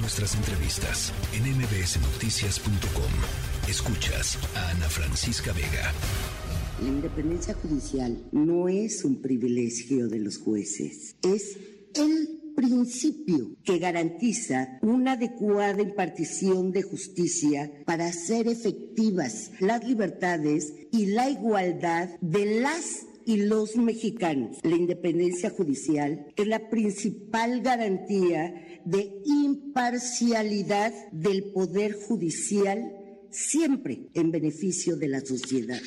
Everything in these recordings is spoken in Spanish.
nuestras entrevistas en mbsnoticias.com. Escuchas a Ana Francisca Vega. La independencia judicial no es un privilegio de los jueces, es el principio que garantiza una adecuada impartición de justicia para hacer efectivas las libertades y la igualdad de las y los mexicanos. La independencia judicial es la principal garantía de imparcialidad del Poder Judicial, siempre en beneficio de la sociedad.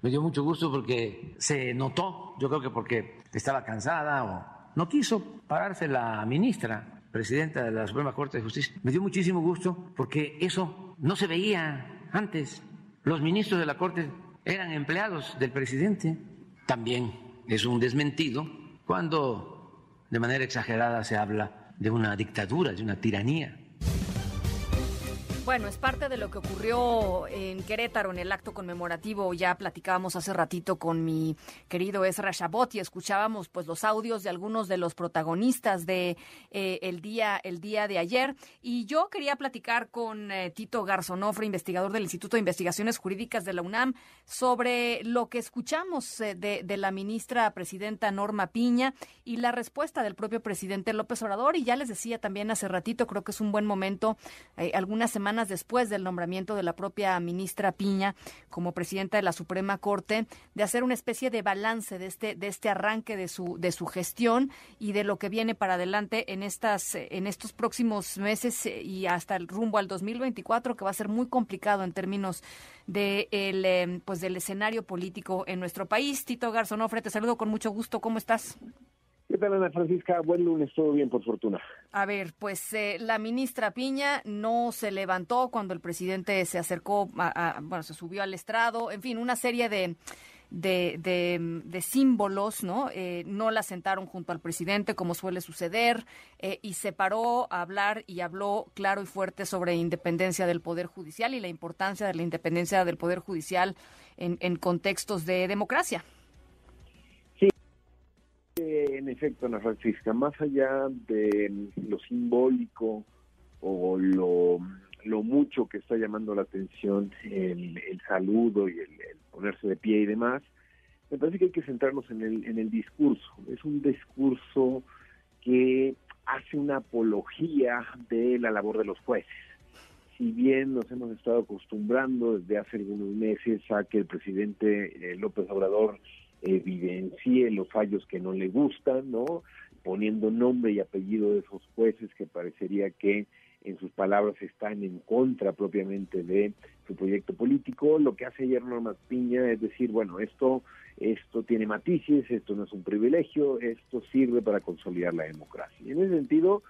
Me dio mucho gusto porque se notó, yo creo que porque estaba cansada o no quiso pararse la ministra, presidenta de la Suprema Corte de Justicia. Me dio muchísimo gusto porque eso no se veía antes. Los ministros de la Corte eran empleados del presidente también es un desmentido cuando de manera exagerada se habla de una dictadura, de una tiranía. Bueno, es parte de lo que ocurrió en Querétaro en el acto conmemorativo. Ya platicábamos hace ratito con mi querido Ezra Shabot y escuchábamos pues los audios de algunos de los protagonistas de eh, el día el día de ayer. Y yo quería platicar con eh, Tito Garzonofre, investigador del Instituto de Investigaciones Jurídicas de la UNAM, sobre lo que escuchamos eh, de, de la ministra presidenta Norma Piña y la respuesta del propio presidente López Obrador. Y ya les decía también hace ratito, creo que es un buen momento, algunas semanas después del nombramiento de la propia ministra Piña como presidenta de la Suprema Corte, de hacer una especie de balance de este, de este arranque de su, de su gestión y de lo que viene para adelante en, estas, en estos próximos meses y hasta el rumbo al 2024, que va a ser muy complicado en términos de el, eh, pues del escenario político en nuestro país. Tito Garzonofre, te saludo con mucho gusto. ¿Cómo estás? ¿Qué tal, Ana Francisca? Buen lunes, todo bien, por fortuna. A ver, pues eh, la ministra Piña no se levantó cuando el presidente se acercó, a, bueno, se subió al estrado, en fin, una serie de, de, símbolos, ¿no? Eh, no la sentaron junto al presidente, como suele suceder, eh, y se paró a hablar y habló claro y fuerte sobre independencia del Poder Judicial y la importancia de la independencia del Poder Judicial en, en contextos de democracia en efecto, Ana Francisca, más allá de lo simbólico o lo, mucho que está llamando la atención el, saludo y el, ponerse de pie y demás, me parece que hay que centrarnos en el, en el discurso. Es un discurso que hace una apología de la labor de los jueces. Si bien nos hemos estado acostumbrando desde hace algunos meses a que el presidente eh, López Obrador evidencie los fallos que no le gustan, ¿no? Poniendo nombre y apellido de esos jueces que parecería que en sus palabras están en contra propiamente de su proyecto político. Lo que hace ayer Norma Piña es decir, bueno, esto, esto tiene matices, esto no es un privilegio, esto sirve para consolidar la democracia. En ese sentido,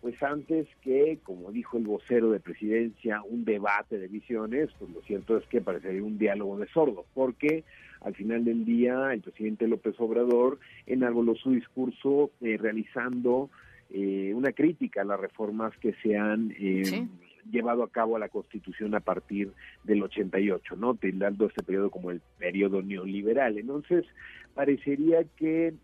pues antes que, como dijo el vocero de presidencia, un debate de visiones, pues lo cierto es que parecería un diálogo de sordos, porque al final del día el presidente López Obrador enarboló su discurso eh, realizando eh, una crítica a las reformas que se han eh, llevado a cabo a la Constitución a partir del 88, ¿no? Tildando este periodo como el periodo neoliberal. Entonces, parecería que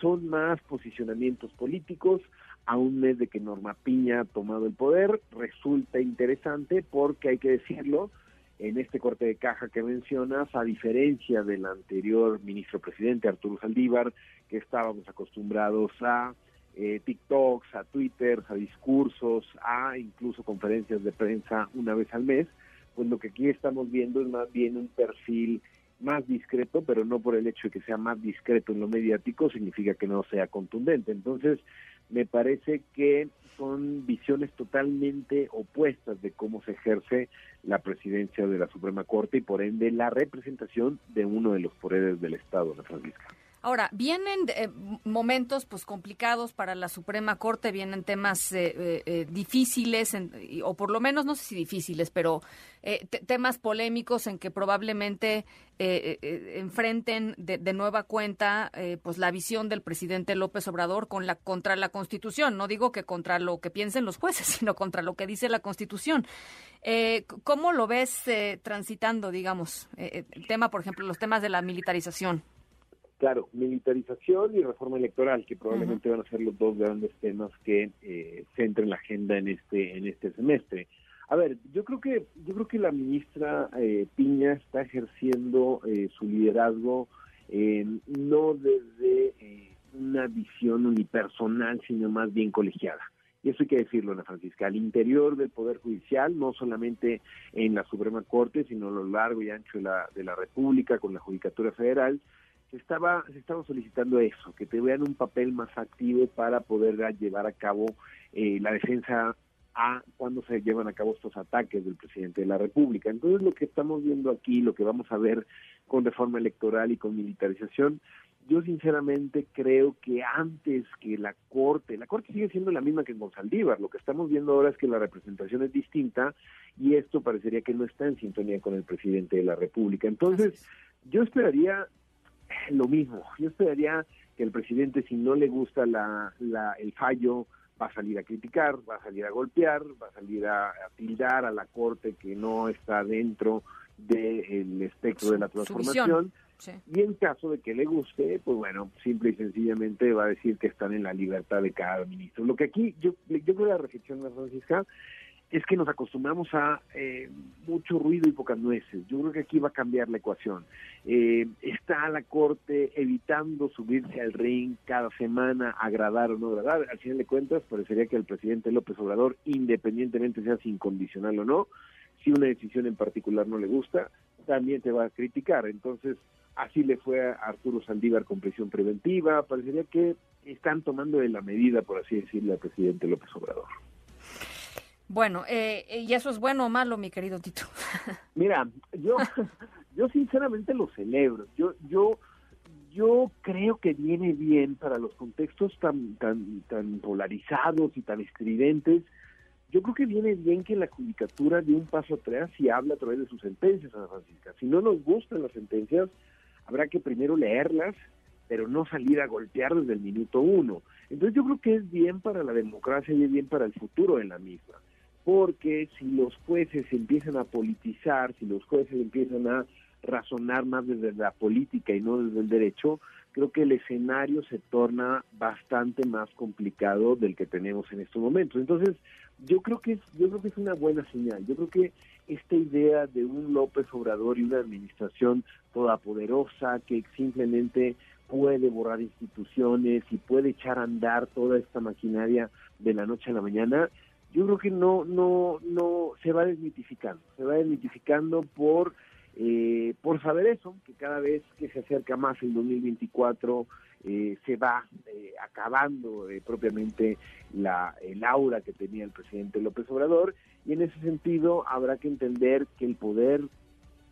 son más posicionamientos políticos, a un mes de que Norma Piña ha tomado el poder, resulta interesante porque hay que decirlo, en este corte de caja que mencionas, a diferencia del anterior ministro presidente Arturo Saldívar, que estábamos acostumbrados a eh, TikToks, a Twitter, a discursos, a incluso conferencias de prensa una vez al mes, pues lo que aquí estamos viendo es más bien un perfil más discreto, pero no por el hecho de que sea más discreto en lo mediático significa que no sea contundente. Entonces, me parece que son visiones totalmente opuestas de cómo se ejerce la presidencia de la Suprema Corte y por ende la representación de uno de los poderes del Estado, la Francisca. Ahora, vienen eh, momentos pues complicados para la Suprema Corte, vienen temas eh, eh, difíciles, o por lo menos no sé si difíciles, pero temas polémicos en que probablemente enfrenten de, de, nueva cuenta pues la visión del presidente López Obrador con la, contra la Constitución. No digo que contra lo que piensen los jueces, sino contra lo que dice la Constitución. ¿Cómo lo ves transitando, digamos, el tema, por ejemplo, los temas de la militarización? Claro, militarización y reforma electoral, que probablemente van a ser los dos grandes temas que eh, centren la agenda en este en este semestre. A ver, yo creo que yo creo que la ministra eh, Piña está ejerciendo eh, su liderazgo no desde eh, una visión unipersonal, sino más bien colegiada. Y eso hay que decirlo, Ana Francisca, al interior del Poder Judicial, no solamente en la Suprema Corte, sino a lo largo y ancho de la, de la República, con la Judicatura Federal, se estaba, se estaba solicitando eso, que te vean un papel más activo para poder llevar a cabo eh, la defensa a cuando se llevan a cabo estos ataques del presidente de la República. Entonces lo que estamos viendo aquí, lo que vamos a ver con reforma electoral y con militarización, yo sinceramente creo que antes que la Corte, la Corte sigue siendo la misma que en Gonzaldívar, lo que estamos viendo ahora es que la representación es distinta y esto parecería que no está en sintonía con el presidente de la República. Entonces, yo esperaría lo mismo, yo esperaría que el presidente, si no le gusta la, la, el fallo, va a salir a criticar, va a salir a golpear, va a salir a, tildar a la Corte que no está dentro del espectro de la transformación. Y en caso de que le guste, pues bueno, simple y sencillamente va a decir que están en la libertad de cada ministro. Lo que aquí, yo, yo creo que la reflexión de Francisca es que nos acostumbramos a eh, mucho ruido y pocas nueces. Yo creo que aquí va a cambiar la ecuación. Eh, está la Corte evitando subirse al ring cada semana, agradar o no agradar. Al final de cuentas, parecería que el presidente López Obrador, independientemente sea incondicional o no, si una decisión en particular no le gusta, también te va a criticar. Entonces, así le fue a Arturo Saldívar con prisión preventiva. Parecería que están tomando de la medida, por así decirle, al presidente López Obrador. Bueno, eh, ¿y eso es bueno o malo, mi querido Tito? Mira, yo, yo sinceramente lo celebro. Yo, yo, yo creo que viene bien para los contextos tan, tan, tan polarizados y tan estridentes. Yo creo que viene bien que la judicatura dé un paso atrás y habla a través de sus sentencias, Ana Francisca. Si no nos gustan las sentencias, habrá que primero leerlas, pero no salir a golpear desde el minuto uno. Entonces yo creo que es bien para la democracia y es bien para el futuro de la misma porque si los jueces empiezan a politizar, si los jueces empiezan a razonar más desde la política y no desde el derecho, creo que el escenario se torna bastante más complicado del que tenemos en estos momentos. Entonces, yo creo que es, yo creo que es una buena señal. Yo creo que esta idea de un López Obrador y una administración todopoderosa que simplemente puede borrar instituciones y puede echar a andar toda esta maquinaria de la noche a la mañana, yo creo que no, no, no, se va desmitificando, se va desmitificando por, eh, por saber eso, que cada vez que se acerca más el 2024 eh, se va eh, acabando propiamente la, el aura que tenía el presidente López Obrador y en ese sentido habrá que entender que el poder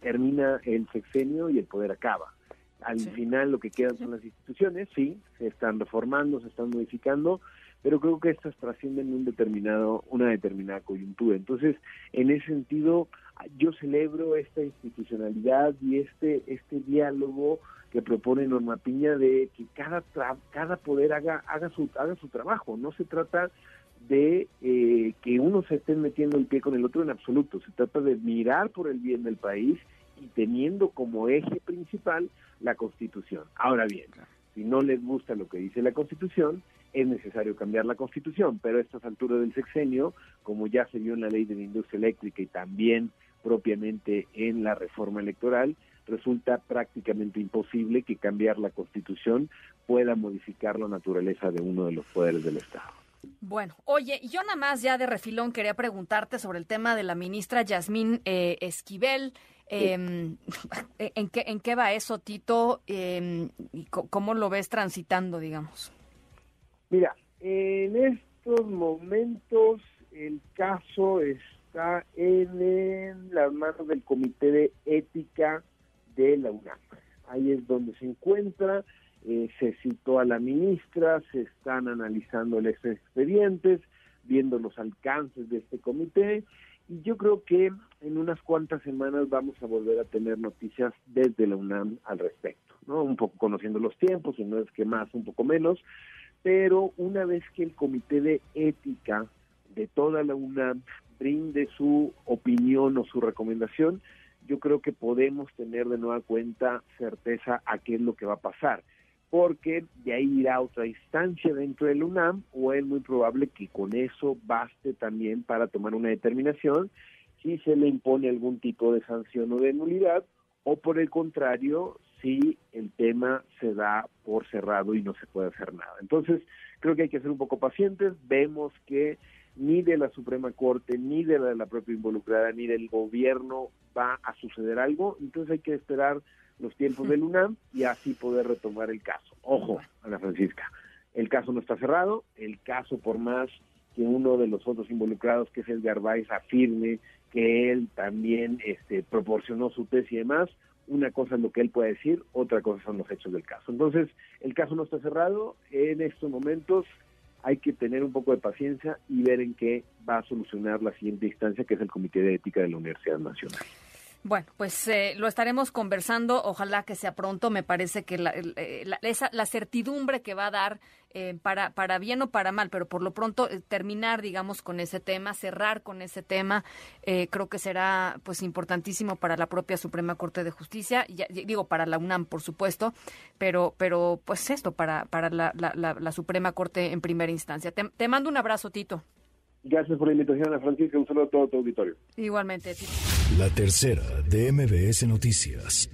termina el sexenio y el poder acaba. Al final lo que quedan son las instituciones, sí, se están reformando, se están modificando, pero creo que estas trascienden un determinado, una determinada coyuntura. Entonces, en ese sentido, yo celebro esta institucionalidad y este, este diálogo que propone Norma Piña de que cada, cada poder haga, haga, su, haga su trabajo. No se trata de eh, que uno se esté metiendo el pie con el otro en absoluto. Se trata de mirar por el bien del país y teniendo como eje principal la Constitución. Ahora bien, si no les gusta lo que dice la Constitución, es necesario cambiar la Constitución, pero a estas alturas del sexenio, como ya se vio en la ley de la industria eléctrica y también propiamente en la reforma electoral, resulta prácticamente imposible que cambiar la Constitución pueda modificar la naturaleza de uno de los poderes del Estado. Bueno, oye, yo nada más ya de refilón quería preguntarte sobre el tema de la ministra Yasmín eh, Esquivel. Em, ¿en, qué, ¿En qué va eso, Tito? Eh, ¿Y cómo lo ves transitando, digamos? Mira, en estos momentos el caso está en, las manos del Comité de Ética de la UNAM. Ahí es donde se encuentra. Eh, se citó a la ministra, se están analizando los expedientes, viendo los alcances de este comité y yo creo que en unas cuantas semanas vamos a volver a tener noticias desde la UNAM al respecto, ¿no? Un poco conociendo los tiempos, no es que más, un poco menos, pero una vez que el comité de ética de toda la UNAM brinde su opinión o su recomendación, yo creo que podemos tener de nueva cuenta certeza a qué es lo que va a pasar. Porque de ahí irá otra instancia dentro del UNAM o es muy probable que con eso baste también para tomar una determinación si se le impone algún tipo de sanción o de nulidad o por el contrario si el tema se da por cerrado y no se puede hacer nada. Entonces, creo que hay que ser un poco pacientes. Vemos que ni de la Suprema Corte, ni de la, de la propia involucrada, ni del gobierno va a suceder algo. Entonces hay que esperar los tiempos del UNAM y así poder retomar el caso. Ojo, Ana Francisca, el caso no está cerrado, el caso por más que uno de los otros involucrados, que es el Garbais, afirme que él también este, proporcionó su tesis y demás, una cosa es lo que él puede decir, otra cosa son los hechos del caso. Entonces, el caso no está cerrado, en estos momentos hay que tener un poco de paciencia y ver en qué va a solucionar la siguiente instancia, que es el Comité de Ética de la Universidad Nacional. Bueno, pues eh, lo estaremos conversando. Ojalá que sea pronto. Me parece que la, esa, la certidumbre que va a dar eh, para, para bien o para mal, pero por lo pronto eh, terminar, digamos, con ese tema, cerrar con ese tema, creo que será pues importantísimo para la propia Suprema Corte de Justicia. Ya, digo, para la UNAM, por supuesto, pero, pero pues esto, para, para la, la, Suprema Corte en primera instancia. Te mando un abrazo, Tito. Gracias por la invitación, Ana Francisca. Un saludo a todo tu auditorio. Igualmente. La tercera de MBS Noticias.